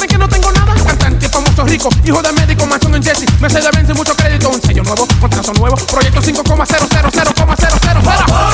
creen que no tengo nada? Cantante famoso rico, hijo de médico, mansión en Jesse. Me se de mucho crédito, un sello nuevo, contrato nuevo, proyecto 5,000,000.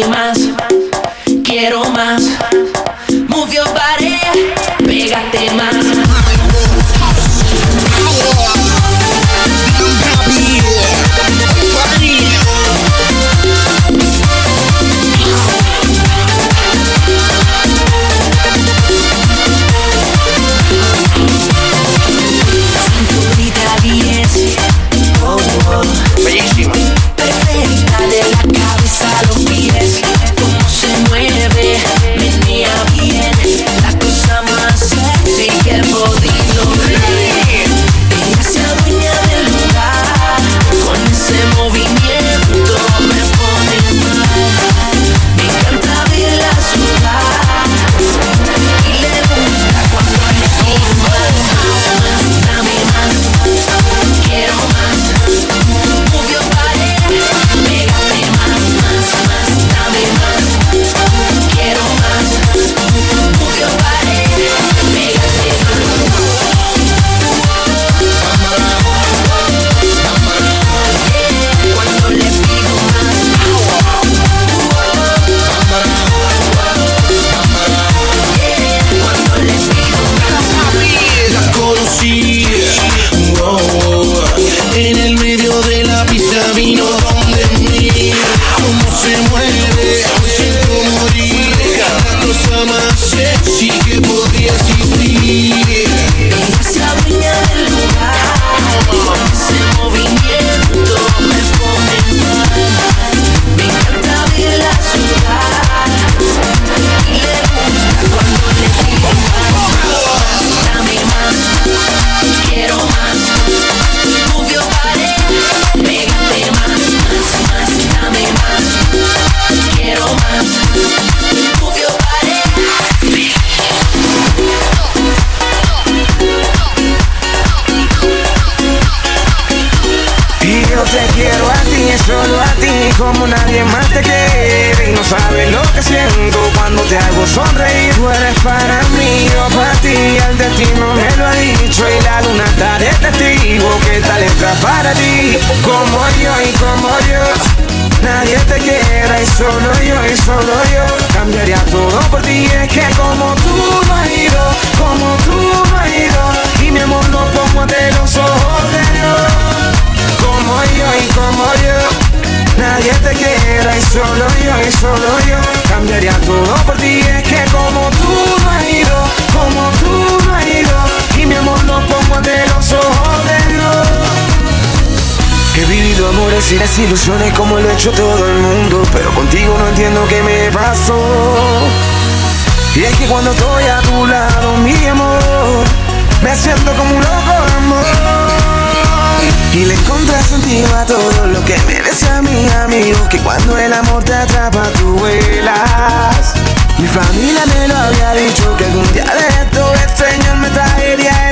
mi. Soy la luna, estaré testigo que tal para ti. Como yo y como yo, nadie te quiera y solo yo y solo yo. Cambiaría todo por ti, es que como tú no has ido, como tú no has ido. Y mi amor lo pongo ante los ojos de Dios. Como yo y como yo, nadie te quiera y solo yo y solo yo. Cambiaría todo por ti, es que como de los ojos de Dios. He vivido amores y desilusiones como lo ha hecho todo el mundo, pero contigo no entiendo qué me pasó. Y es que cuando estoy a tu lado, mi amor, me siento como un loco amor. Y le encontré sentido a todo lo que me decía mi amigo, que cuando el amor te atrapa, tú vuelas. Mi familia me lo había dicho que algún día de esto el Señor me traería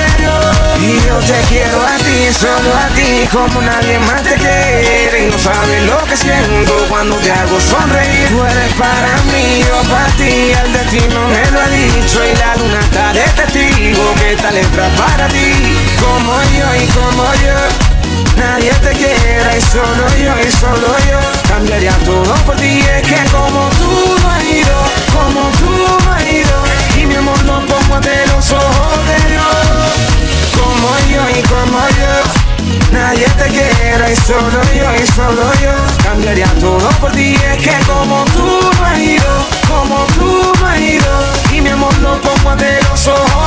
Y yo te quiero a ti, solo a ti, como nadie más te quiere. Y no sabes lo que siento cuando te hago sonreír. Tú eres para mí, yo para ti, el destino me lo ha dicho. Y la luna está de testigo que esta letra para ti, como yo y como yo. Nadie te quiera y solo yo y solo yo Cambiaría todo por ti Es que como tú no has ido Como tú no has ido Y mi amor lo pongo ante te quiera y solo yo y solo yo Cambiaría todo por ti. Es que como tú has ido Como tú has ido Y mi amor lo pongo ante los ojos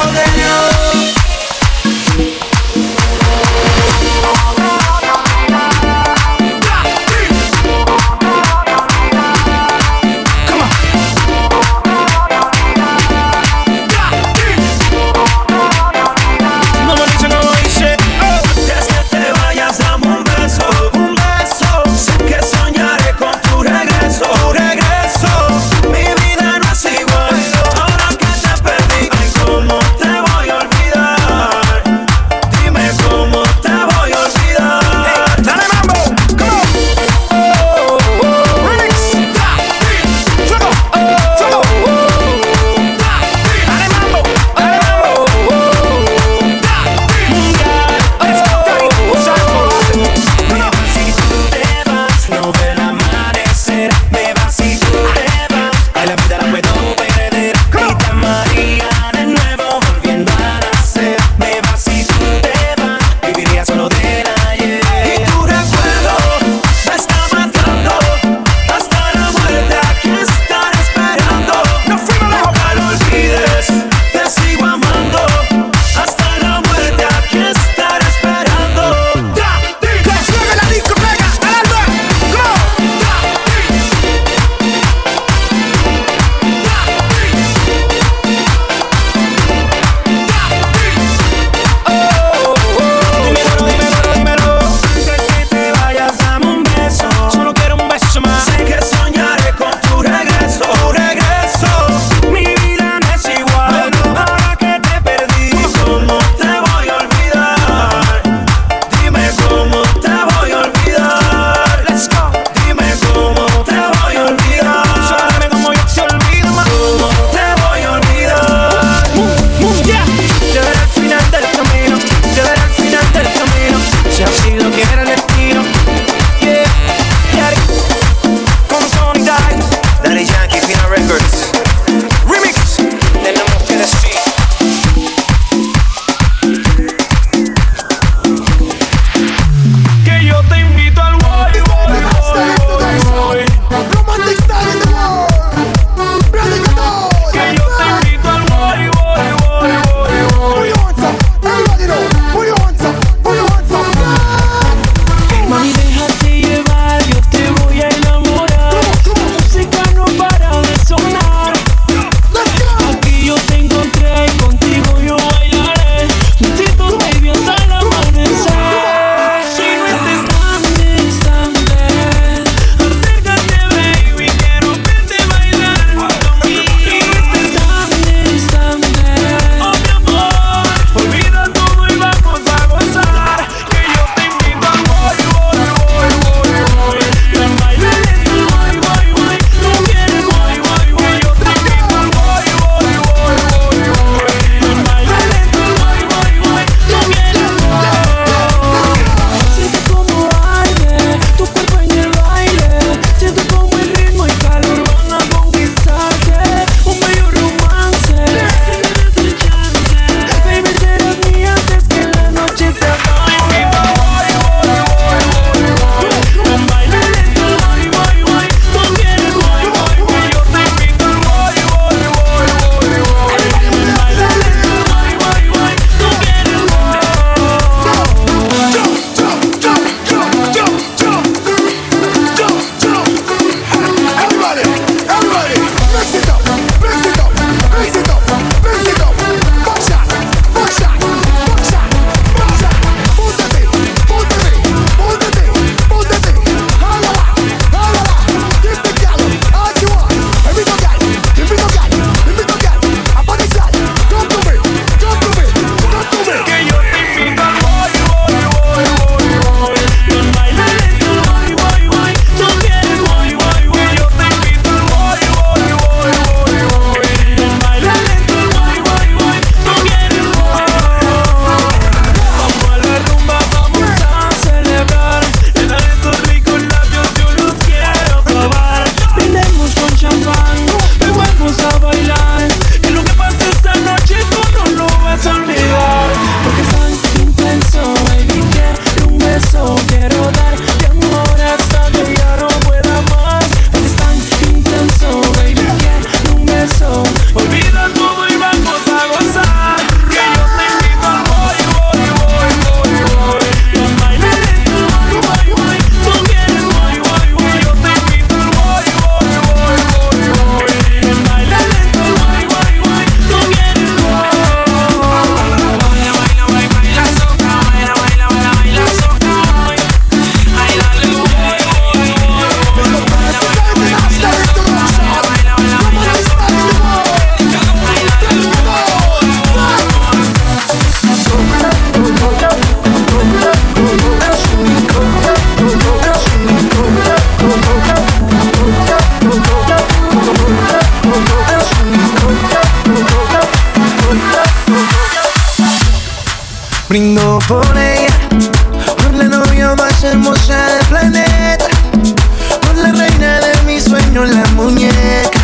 muñeca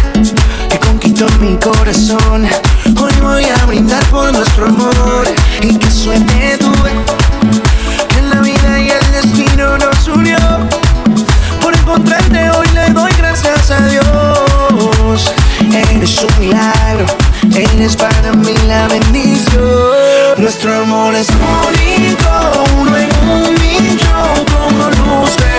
que conquistó mi corazón. Hoy voy a brindar por nuestro amor y que suene tuve que la vida y el destino nos unió. Por encontrarte hoy le doy gracias a Dios. Eres un milagro, eres para mí la bendición. Nuestro amor es bonito, uno en un millón, como luz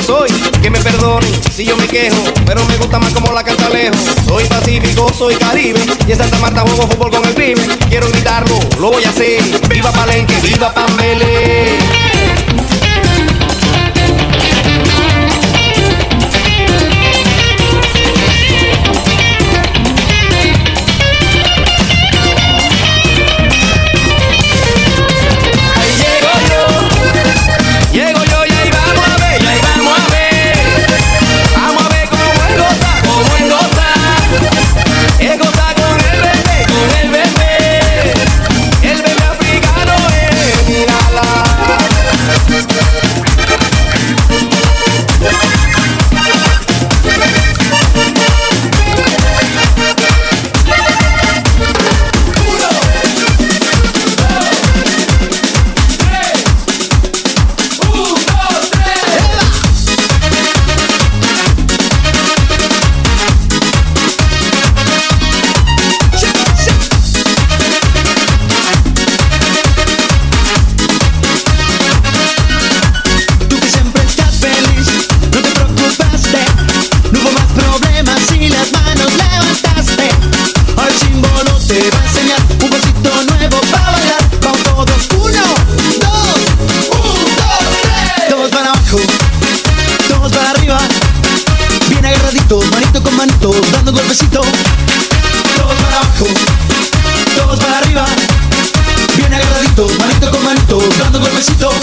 soy, que me perdone si yo me quejo, pero me gusta más como la canta lejos. Soy pacífico, soy caribe, y en Santa Marta juego fútbol con el crimen. Quiero gritarlo, lo voy a hacer. Viva Palenque, viva Pambele. besito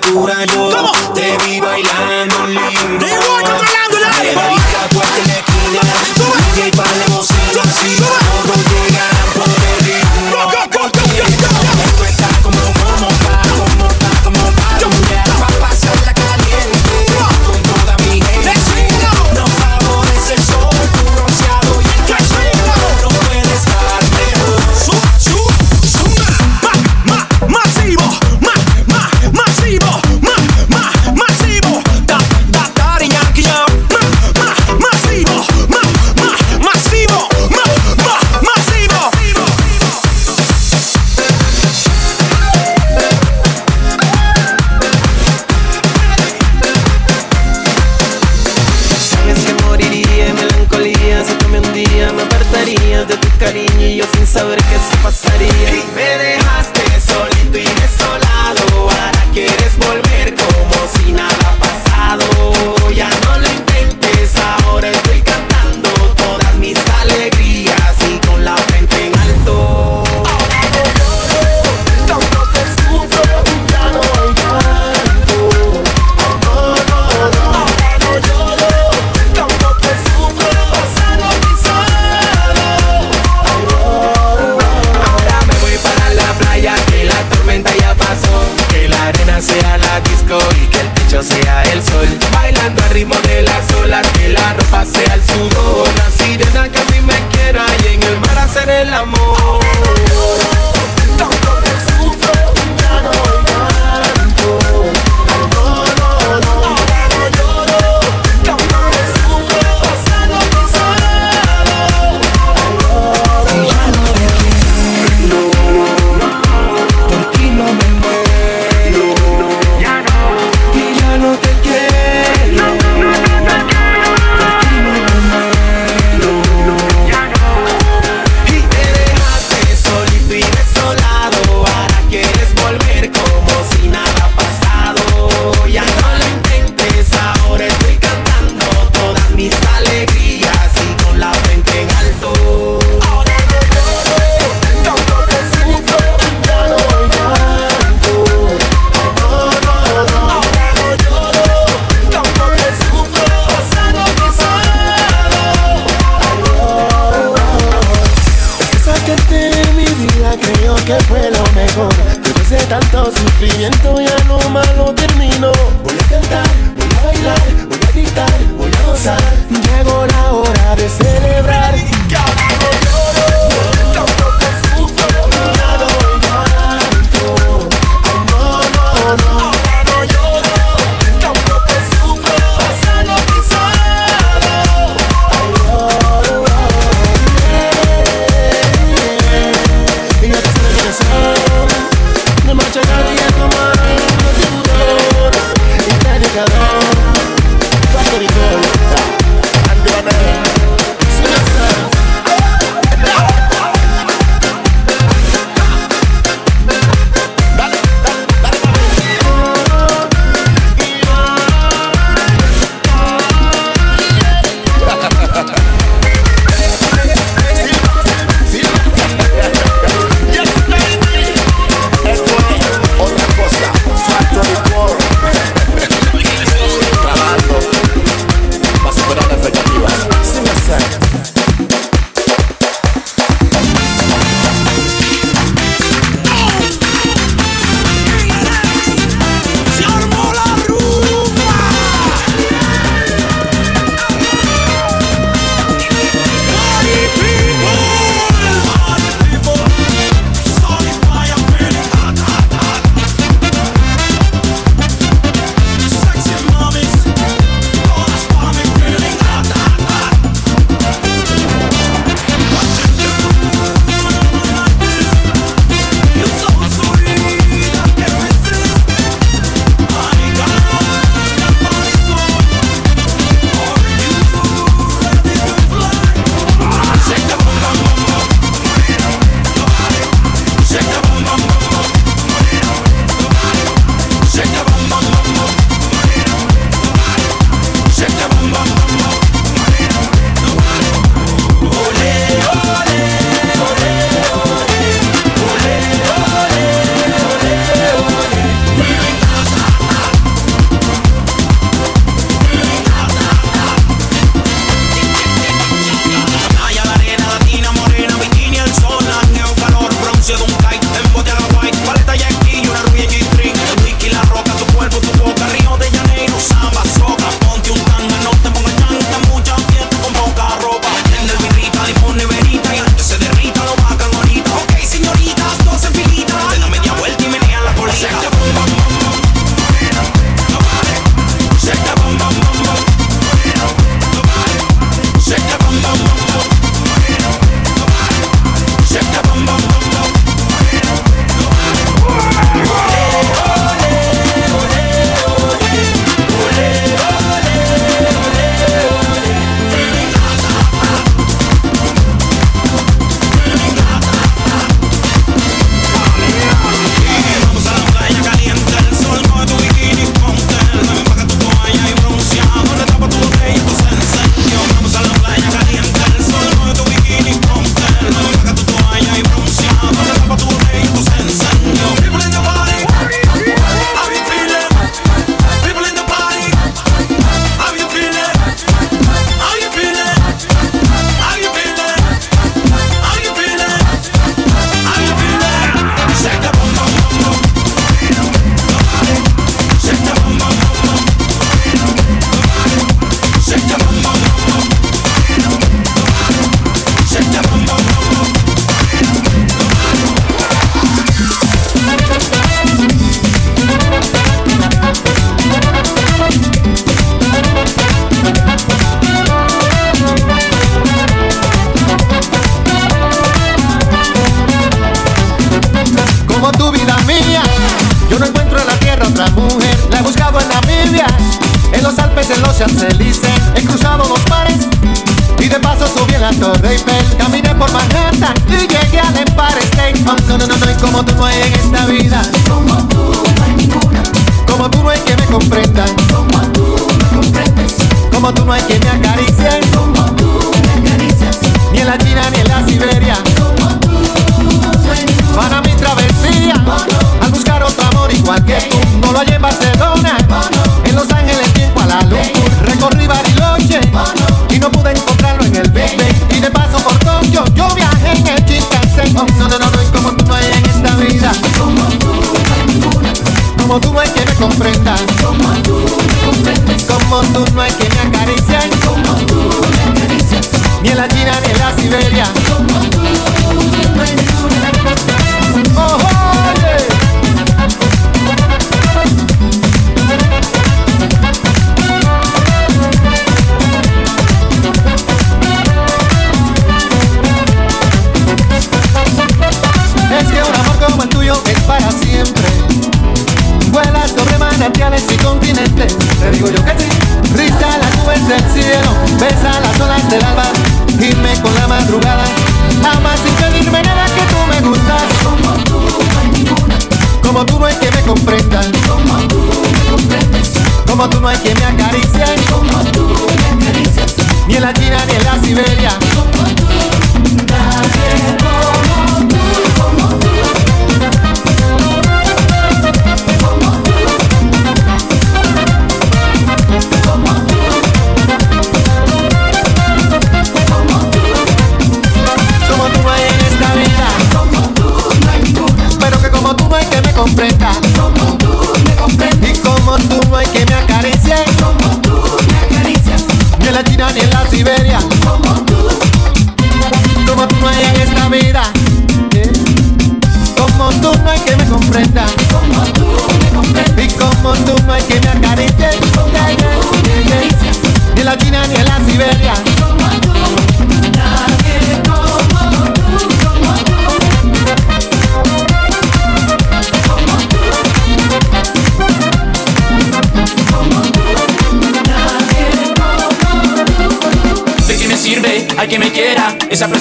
dura disco y que el techo sea el sol. Bailando al ritmo de las olas, que la ropa sea el sudor. Así de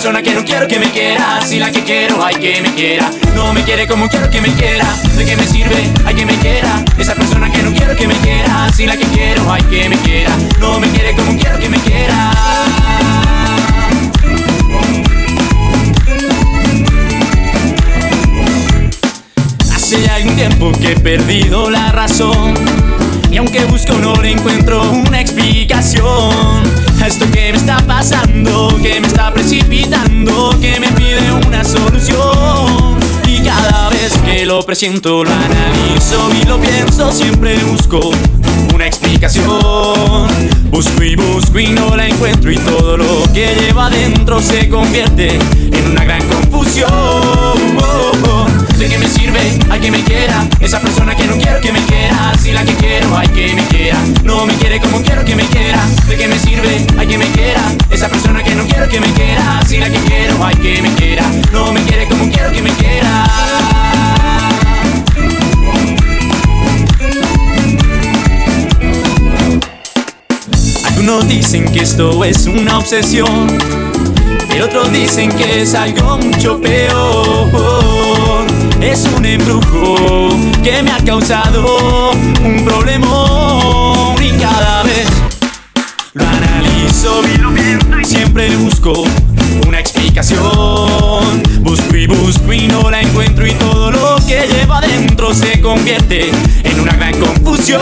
persona que no quiero que me quiera. Si la que quiero hay que me quiera. No me quiere como quiero que me quiera. ¿De qué me sirve? Hay que me quiera. Esa persona que no quiero que me quiera. Si la que quiero hay que me quiera. No me quiere como quiero que me quiera. Hace ya algún tiempo que he perdido la razón. Y aunque busco no le encuentro una explicación esto que me está pasando, que me está precipitando Que me pide una solución. Y cada vez que lo presiento lo analizo y lo pienso Siempre busco una explicación. Busco y busco y no la encuentro Y todo lo que lleva adentro se convierte en una gran confusión ¿De qué me sirve? Hay que me quiera. Esa persona que no quiero que me quiera. Si la que quiero hay que me quiera. No me quiere como quiero que me quiera. ¿De qué me sirve? Hay que me quiera. Esa persona que no quiero que me quiera. Si la que quiero hay que me quiera. No me quiere como quiero que me quiera. Algunos dicen que esto es una obsesión y otros dicen que es algo mucho peor. Es un embrujo que me ha causado un problemón y cada vez lo analizo y lo pienso y siempre busco una explicación. Busco y busco y no la encuentro y todo lo que lleva adentro se convierte en una gran confusión.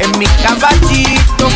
en mi caballito.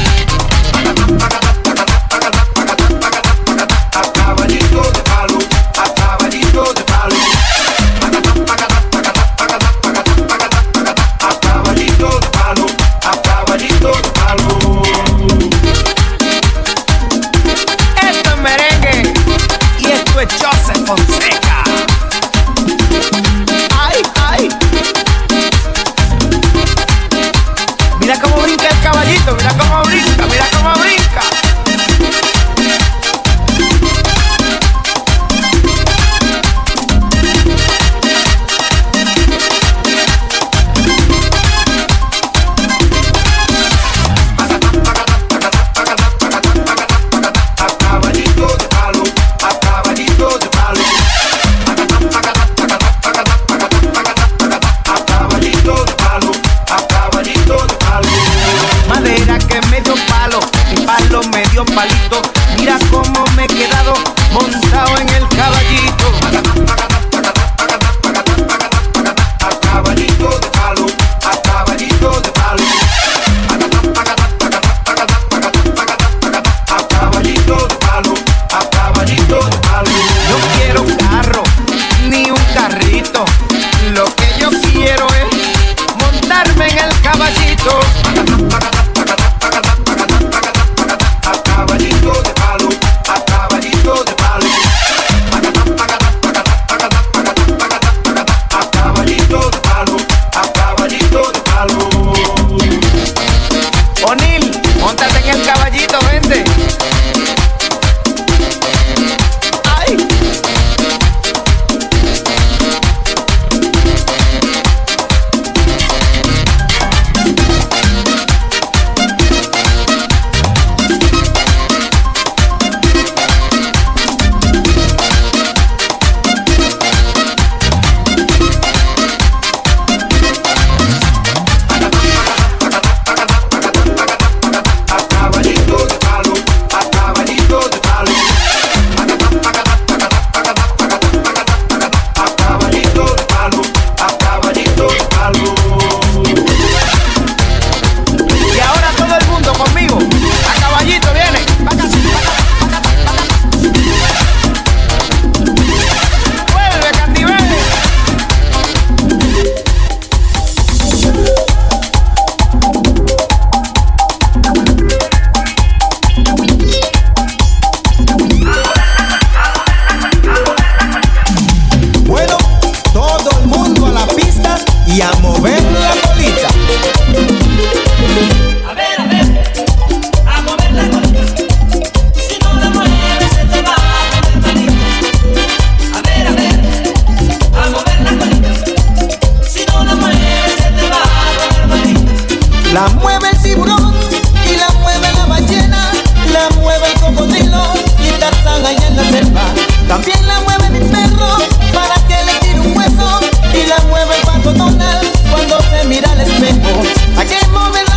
y la mueve la ballena, la mueve el cocodrilo y Tarzán allá en la selva. También la mueve mi perro para que le tire un hueso y la mueve el pato Donald cuando se mira al espejo. Hay que mover